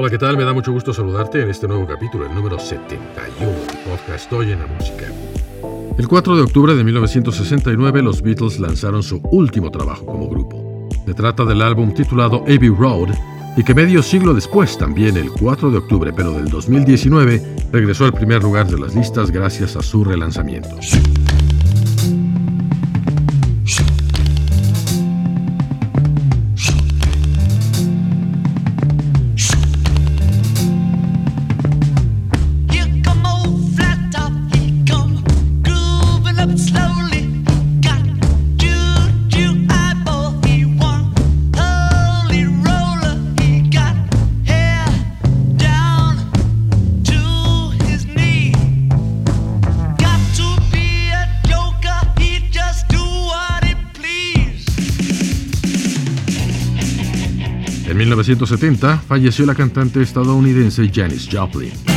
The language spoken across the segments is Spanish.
Hola, ¿qué tal? Me da mucho gusto saludarte en este nuevo capítulo, el número 71 del podcast Hoy en la música. El 4 de octubre de 1969 los Beatles lanzaron su último trabajo como grupo. Se trata del álbum titulado Abbey Road y que medio siglo después, también el 4 de octubre pero del 2019, regresó al primer lugar de las listas gracias a su relanzamiento. En 1970 falleció la cantante estadounidense Janis Joplin.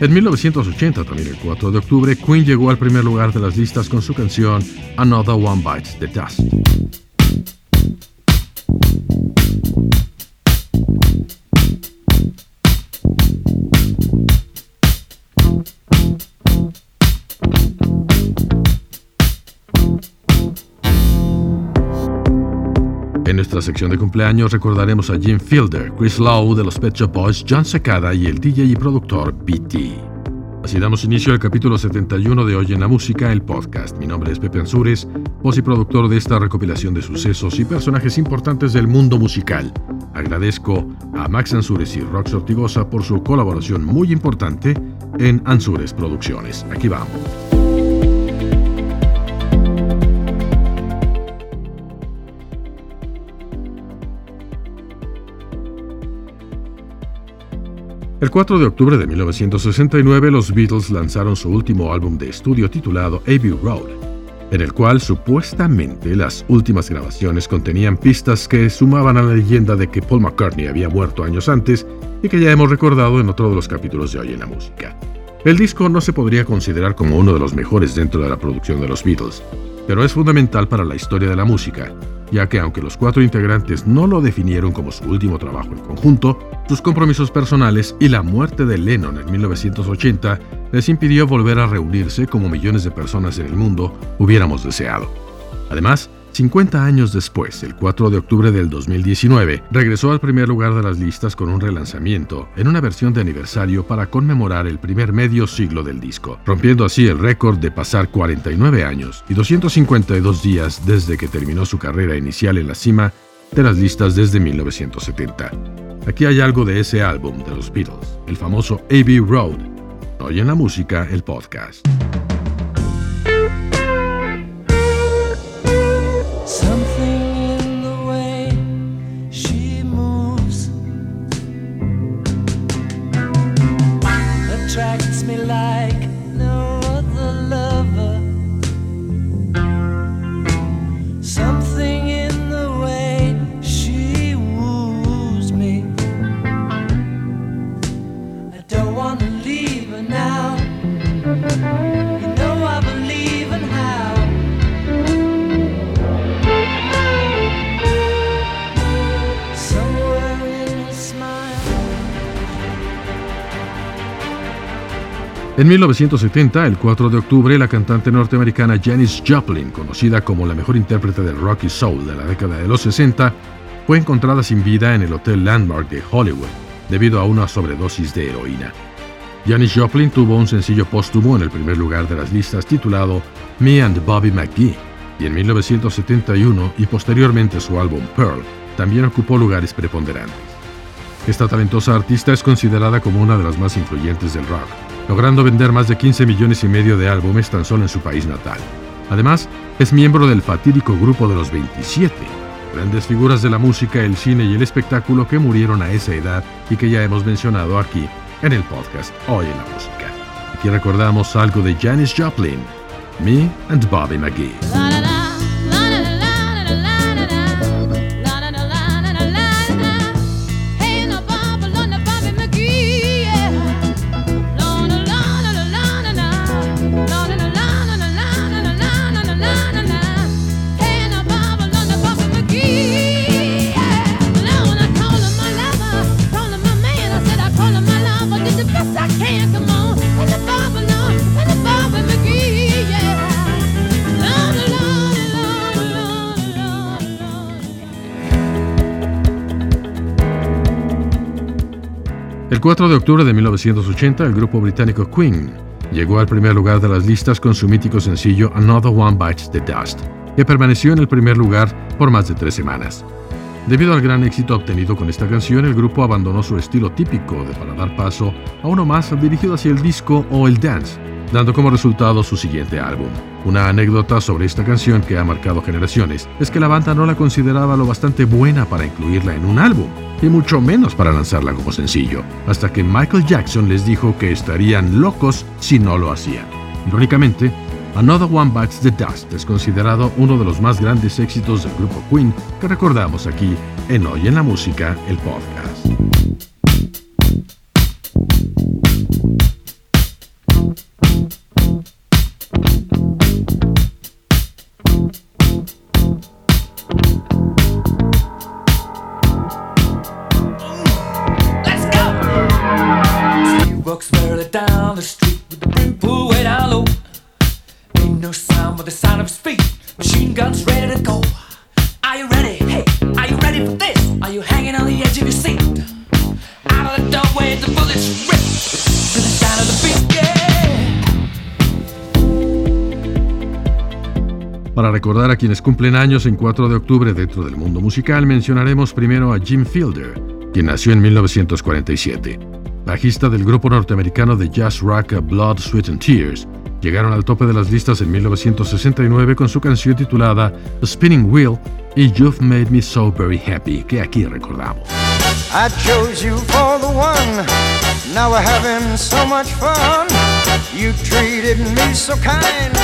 En 1980, también el 4 de octubre, Queen llegó al primer lugar de las listas con su canción Another One Bites the Dust. En nuestra sección de cumpleaños recordaremos a Jim Fielder, Chris Lowe de los Pet Shop Boys, John Secada y el DJ y productor BT. Así damos inicio al capítulo 71 de Hoy en la Música, el podcast. Mi nombre es Pepe Ansures, voz y productor de esta recopilación de sucesos y personajes importantes del mundo musical. Agradezco a Max Ansures y Rox Ortigosa por su colaboración muy importante en Ansures Producciones. Aquí vamos. El 4 de octubre de 1969 los Beatles lanzaron su último álbum de estudio titulado Abbey Road, en el cual supuestamente las últimas grabaciones contenían pistas que sumaban a la leyenda de que Paul McCartney había muerto años antes y que ya hemos recordado en otro de los capítulos de Hoy en la Música. El disco no se podría considerar como uno de los mejores dentro de la producción de los Beatles, pero es fundamental para la historia de la música, ya que aunque los cuatro integrantes no lo definieron como su último trabajo en conjunto, sus compromisos personales y la muerte de Lennon en 1980 les impidió volver a reunirse como millones de personas en el mundo hubiéramos deseado. Además, 50 años después, el 4 de octubre del 2019, regresó al primer lugar de las listas con un relanzamiento, en una versión de aniversario para conmemorar el primer medio siglo del disco, rompiendo así el récord de pasar 49 años y 252 días desde que terminó su carrera inicial en la cima de las listas desde 1970. Aquí hay algo de ese álbum de los Beatles, el famoso Abbey Road. Hoy en la música, el podcast. En 1970, el 4 de octubre, la cantante norteamericana Janis Joplin, conocida como la mejor intérprete del rock y soul de la década de los 60, fue encontrada sin vida en el Hotel Landmark de Hollywood debido a una sobredosis de heroína. Janis Joplin tuvo un sencillo póstumo en el primer lugar de las listas titulado Me and Bobby McGee, y en 1971 y posteriormente su álbum Pearl también ocupó lugares preponderantes. Esta talentosa artista es considerada como una de las más influyentes del rock, logrando vender más de 15 millones y medio de álbumes tan solo en su país natal. Además, es miembro del fatídico grupo de los 27, grandes figuras de la música, el cine y el espectáculo que murieron a esa edad y que ya hemos mencionado aquí en el podcast Hoy en la Música. Aquí recordamos algo de Janis Joplin, Me and Bobby McGee. El 4 de octubre de 1980, el grupo británico Queen llegó al primer lugar de las listas con su mítico sencillo Another One Bites the Dust, que permaneció en el primer lugar por más de tres semanas. Debido al gran éxito obtenido con esta canción, el grupo abandonó su estilo típico de para dar paso a uno más dirigido hacia el disco o el dance, dando como resultado su siguiente álbum. Una anécdota sobre esta canción que ha marcado generaciones es que la banda no la consideraba lo bastante buena para incluirla en un álbum, y mucho menos para lanzarla como sencillo, hasta que Michael Jackson les dijo que estarían locos si no lo hacían. Irónicamente, Another One Bites the Dust es considerado uno de los más grandes éxitos del grupo Queen que recordamos aquí en Hoy en la Música, el podcast. Para recordar a quienes cumplen años en 4 de octubre dentro del mundo musical, mencionaremos primero a Jim Fielder, quien nació en 1947. Bajista del grupo norteamericano de jazz rock Blood, Sweat and Tears, llegaron al tope de las listas en 1969 con su canción titulada Spinning Wheel y You've Made Me So Very Happy, que aquí recordamos. I chose you for the one. Now we're having so much fun. You treated me so kind.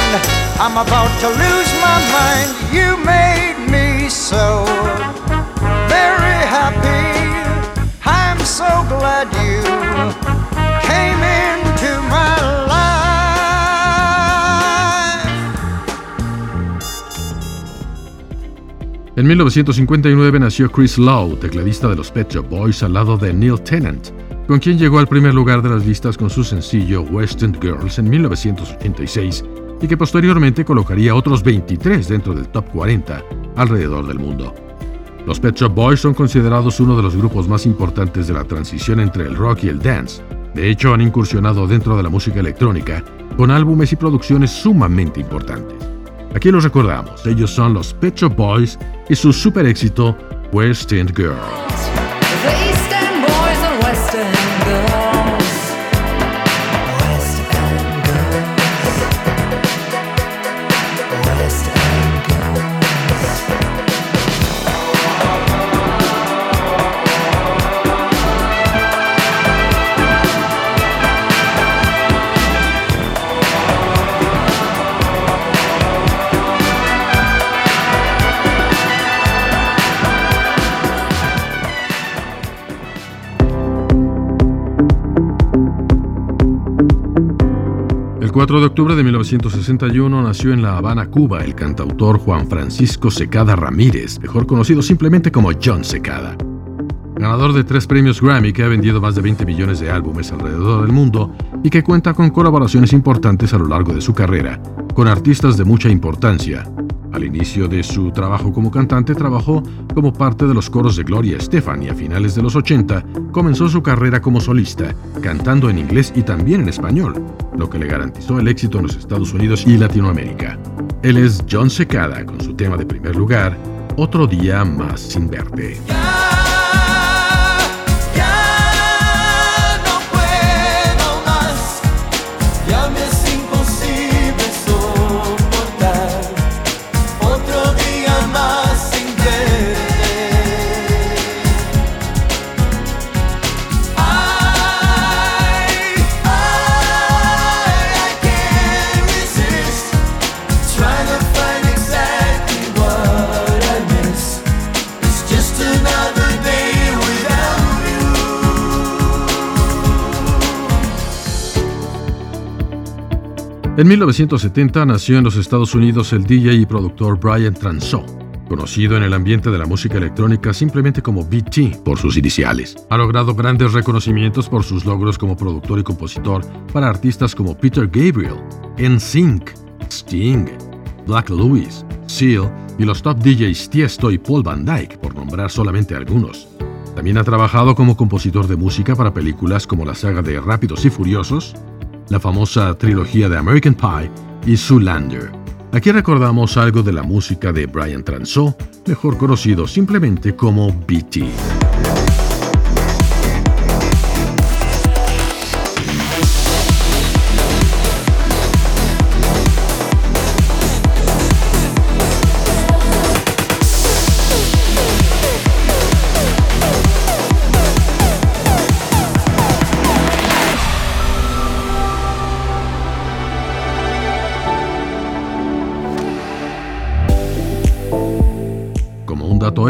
I'm about to lose my mind. You made me so very happy. I'm so glad you came into my life. En 1959 nació Chris Lowe, tecladista de los Pet Boys al lado de Neil Tennant con quien llegó al primer lugar de las listas con su sencillo West End Girls en 1986 y que posteriormente colocaría otros 23 dentro del top 40 alrededor del mundo. Los Pet Shop Boys son considerados uno de los grupos más importantes de la transición entre el rock y el dance. De hecho, han incursionado dentro de la música electrónica con álbumes y producciones sumamente importantes. Aquí los recordamos, ellos son los Pet Shop Boys y su super éxito West End Girls. 4 de octubre de 1961 nació en La Habana, Cuba, el cantautor Juan Francisco Secada Ramírez, mejor conocido simplemente como John Secada. Ganador de tres premios Grammy que ha vendido más de 20 millones de álbumes alrededor del mundo y que cuenta con colaboraciones importantes a lo largo de su carrera, con artistas de mucha importancia, al inicio de su trabajo como cantante trabajó como parte de los coros de Gloria Estefan y a finales de los 80 comenzó su carrera como solista, cantando en inglés y también en español, lo que le garantizó el éxito en los Estados Unidos y Latinoamérica. Él es John Secada con su tema de primer lugar, Otro día más sin verte. En 1970 nació en los Estados Unidos el DJ y productor Brian Transo, conocido en el ambiente de la música electrónica simplemente como BT por sus iniciales. Ha logrado grandes reconocimientos por sus logros como productor y compositor para artistas como Peter Gabriel, NSYNC, Sting, Black Louis, Seal y los top DJs Tiesto y Paul Van Dyke, por nombrar solamente algunos. También ha trabajado como compositor de música para películas como la saga de Rápidos y Furiosos, la famosa trilogía de American Pie y Zoolander. Aquí recordamos algo de la música de Brian Transo, mejor conocido simplemente como BT.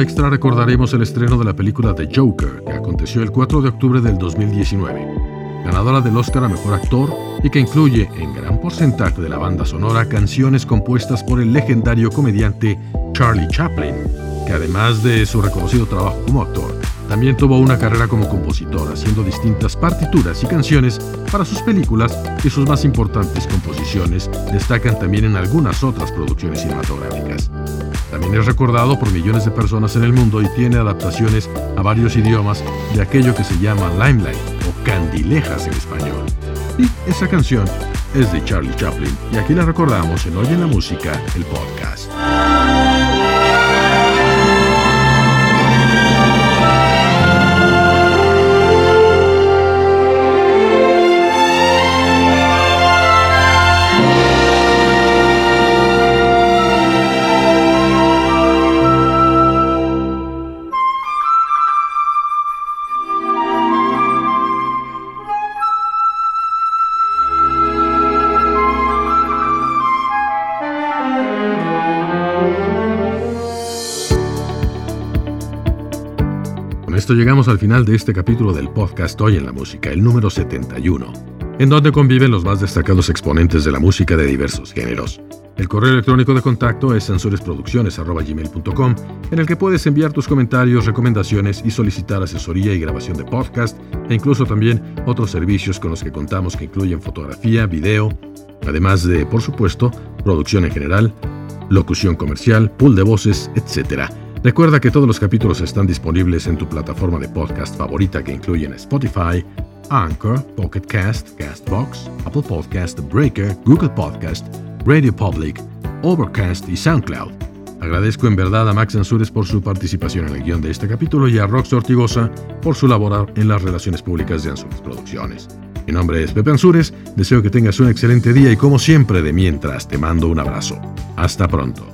Extra recordaremos el estreno de la película The Joker, que aconteció el 4 de octubre del 2019, ganadora del Oscar a Mejor Actor y que incluye en gran porcentaje de la banda sonora canciones compuestas por el legendario comediante Charlie Chaplin, que además de su reconocido trabajo como actor, también tuvo una carrera como compositor, haciendo distintas partituras y canciones para sus películas y sus más importantes composiciones destacan también en algunas otras producciones cinematográficas. También es recordado por millones de personas en el mundo y tiene adaptaciones a varios idiomas de aquello que se llama Limelight o Candilejas en español. Y esa canción es de Charlie Chaplin y aquí la recordamos en Oye la Música, el podcast. Esto llegamos al final de este capítulo del podcast Hoy en la Música, el número 71, en donde conviven los más destacados exponentes de la música de diversos géneros. El correo electrónico de contacto es censuresproducciones.gmail.com, en el que puedes enviar tus comentarios, recomendaciones y solicitar asesoría y grabación de podcast, e incluso también otros servicios con los que contamos que incluyen fotografía, video, además de, por supuesto, producción en general, locución comercial, pool de voces, etc. Recuerda que todos los capítulos están disponibles en tu plataforma de podcast favorita que incluyen Spotify, Anchor, Pocket Cast, Castbox, Apple Podcast, Breaker, Google Podcast, Radio Public, Overcast y SoundCloud. Agradezco en verdad a Max Ansures por su participación en el guion de este capítulo y a Rox Ortigosa por su labor en las relaciones públicas de Ansures Producciones. Mi nombre es Pepe Ansures, deseo que tengas un excelente día y como siempre de mientras te mando un abrazo. Hasta pronto.